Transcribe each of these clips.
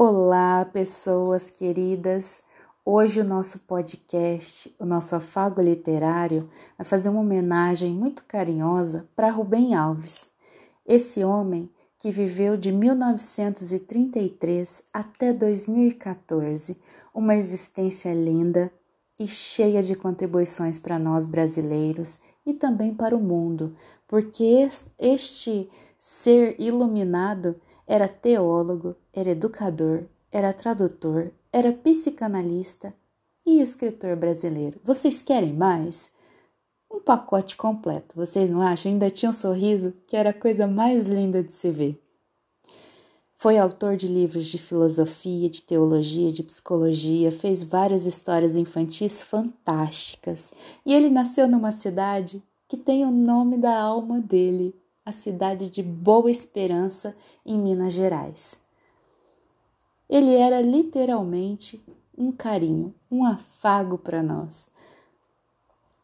Olá, pessoas queridas. Hoje o nosso podcast, o nosso afago literário, vai fazer uma homenagem muito carinhosa para Rubem Alves. Esse homem que viveu de 1933 até 2014, uma existência linda e cheia de contribuições para nós brasileiros e também para o mundo, porque este ser iluminado era teólogo, era educador, era tradutor, era psicanalista e escritor brasileiro. Vocês querem mais? Um pacote completo, vocês não acham? Ainda tinha um sorriso que era a coisa mais linda de se ver. Foi autor de livros de filosofia, de teologia, de psicologia, fez várias histórias infantis fantásticas. E ele nasceu numa cidade que tem o nome da alma dele, a cidade de Boa Esperança, em Minas Gerais. Ele era literalmente um carinho, um afago para nós.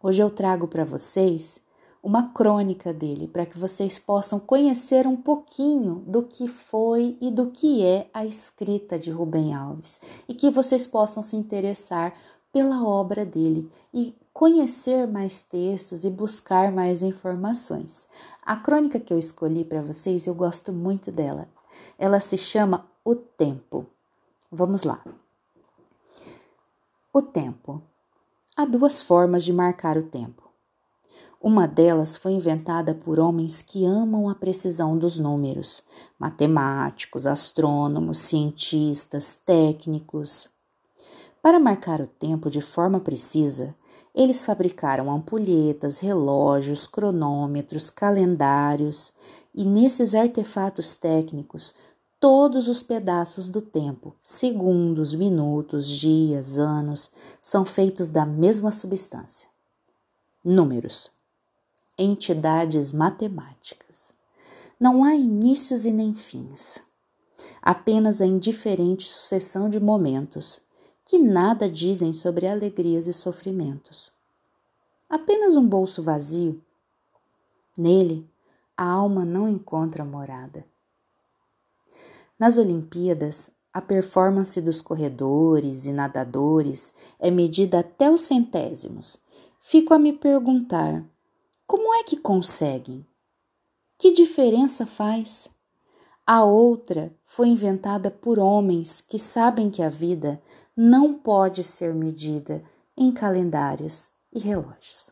Hoje eu trago para vocês uma crônica dele, para que vocês possam conhecer um pouquinho do que foi e do que é a escrita de Rubem Alves e que vocês possam se interessar pela obra dele e conhecer mais textos e buscar mais informações. A crônica que eu escolhi para vocês, eu gosto muito dela. Ela se chama O Tempo. Vamos lá. O tempo. Há duas formas de marcar o tempo. Uma delas foi inventada por homens que amam a precisão dos números, matemáticos, astrônomos, cientistas, técnicos. Para marcar o tempo de forma precisa, eles fabricaram ampulhetas, relógios, cronômetros, calendários e nesses artefatos técnicos todos os pedaços do tempo, segundos, minutos, dias, anos, são feitos da mesma substância. Números. Entidades matemáticas. Não há inícios e nem fins. Apenas a indiferente sucessão de momentos que nada dizem sobre alegrias e sofrimentos. Apenas um bolso vazio. Nele, a alma não encontra morada. Nas Olimpíadas, a performance dos corredores e nadadores é medida até os centésimos. Fico a me perguntar: como é que conseguem? Que diferença faz? A outra foi inventada por homens que sabem que a vida não pode ser medida em calendários e relógios.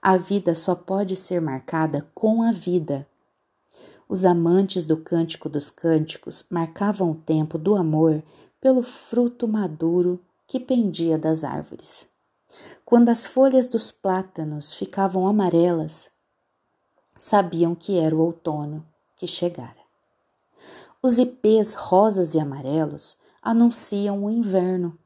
A vida só pode ser marcada com a vida. Os amantes do Cântico dos Cânticos marcavam o tempo do amor pelo fruto maduro que pendia das árvores. Quando as folhas dos plátanos ficavam amarelas, sabiam que era o outono que chegara. Os ipês rosas e amarelos anunciam o inverno.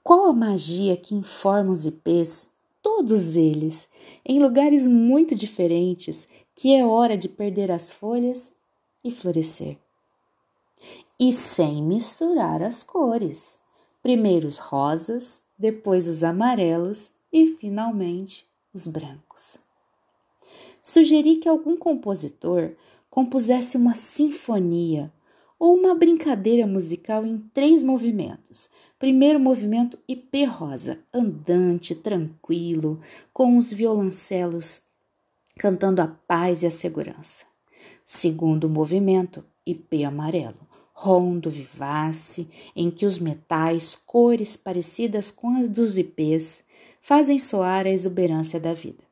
Qual a magia que informa os ipês, todos eles, em lugares muito diferentes, que é hora de perder as folhas e florescer? E sem misturar as cores. Primeiro os rosas, depois os amarelos e finalmente os brancos. Sugeri que algum compositor compusesse uma sinfonia ou uma brincadeira musical em três movimentos. Primeiro movimento IP rosa, andante, tranquilo, com os violoncelos cantando a paz e a segurança. Segundo movimento, IP amarelo, rondo, vivace, em que os metais, cores parecidas com as dos IPs, fazem soar a exuberância da vida.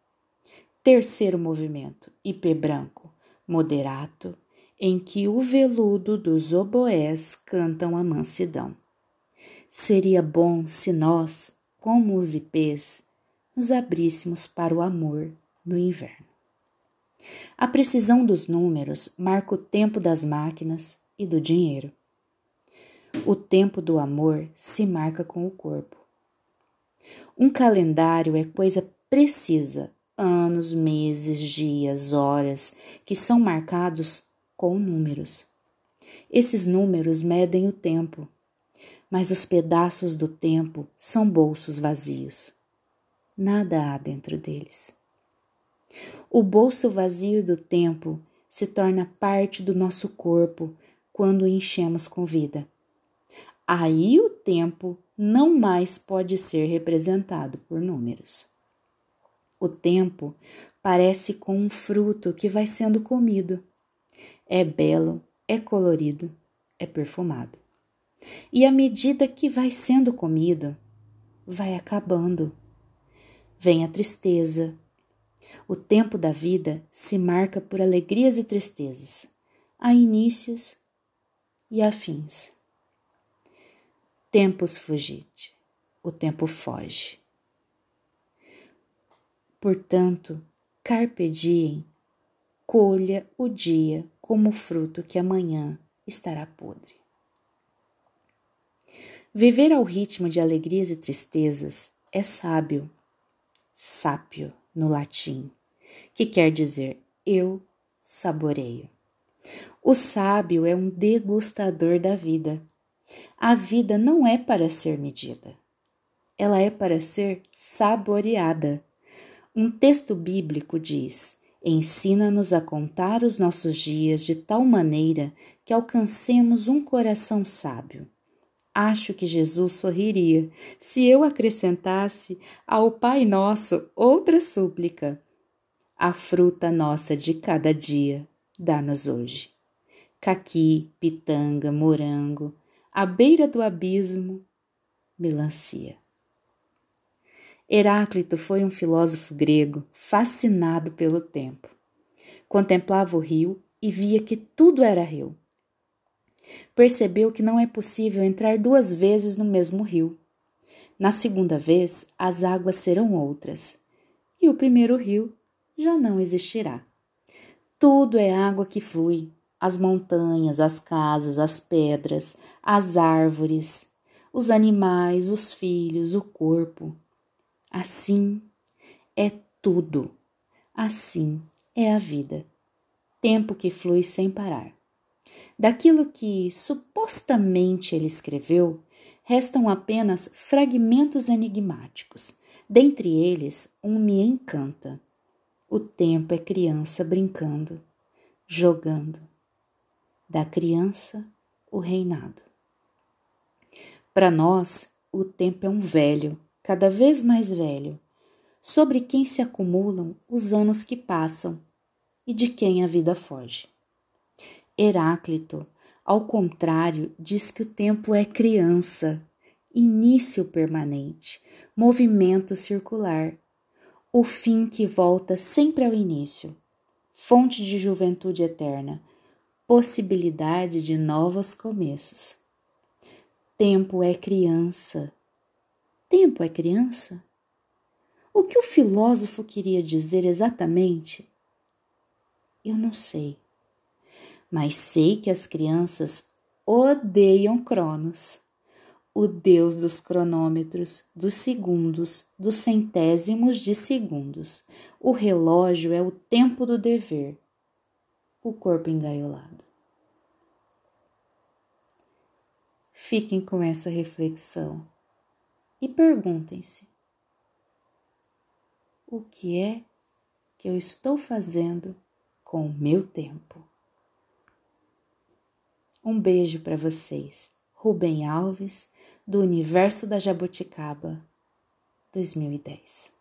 Terceiro movimento, IP branco, moderato, em que o veludo dos oboés cantam a mansidão. Seria bom se nós, como os ipês, nos abríssemos para o amor no inverno. A precisão dos números marca o tempo das máquinas e do dinheiro. O tempo do amor se marca com o corpo. Um calendário é coisa precisa, anos, meses, dias, horas, que são marcados com números. Esses números medem o tempo, mas os pedaços do tempo são bolsos vazios. Nada há dentro deles. O bolso vazio do tempo se torna parte do nosso corpo quando o enchemos com vida. Aí o tempo não mais pode ser representado por números. O tempo parece com um fruto que vai sendo comido. É belo, é colorido, é perfumado. E à medida que vai sendo comido, vai acabando. Vem a tristeza. O tempo da vida se marca por alegrias e tristezas, há inícios e há fins. Tempos fugite, o tempo foge. Portanto, carpe diem, colha o dia como fruto que amanhã estará podre. Viver ao ritmo de alegrias e tristezas é sábio, sápio no latim, que quer dizer eu saboreio. O sábio é um degustador da vida. A vida não é para ser medida, ela é para ser saboreada. Um texto bíblico diz: Ensina-nos a contar os nossos dias de tal maneira que alcancemos um coração sábio. Acho que Jesus sorriria se eu acrescentasse ao Pai Nosso outra súplica. A fruta nossa de cada dia, dá-nos hoje. Caqui, pitanga, morango, à beira do abismo, melancia. Heráclito foi um filósofo grego fascinado pelo tempo. Contemplava o rio e via que tudo era rio percebeu que não é possível entrar duas vezes no mesmo rio. Na segunda vez, as águas serão outras, e o primeiro rio já não existirá. Tudo é água que flui: as montanhas, as casas, as pedras, as árvores, os animais, os filhos, o corpo. Assim é tudo. Assim é a vida. Tempo que flui sem parar. Daquilo que supostamente ele escreveu, restam apenas fragmentos enigmáticos. Dentre eles, um me encanta. O tempo é criança brincando, jogando. Da criança, o reinado. Para nós, o tempo é um velho, cada vez mais velho, sobre quem se acumulam os anos que passam e de quem a vida foge. Heráclito, ao contrário, diz que o tempo é criança, início permanente, movimento circular, o fim que volta sempre ao início, fonte de juventude eterna, possibilidade de novos começos. Tempo é criança. Tempo é criança? O que o filósofo queria dizer exatamente? Eu não sei mas sei que as crianças odeiam Cronos, o deus dos cronômetros, dos segundos, dos centésimos de segundos. O relógio é o tempo do dever, o corpo engaiolado. Fiquem com essa reflexão e perguntem-se: o que é que eu estou fazendo com o meu tempo? Um beijo para vocês. Rubem Alves, do Universo da Jabuticaba, 2010.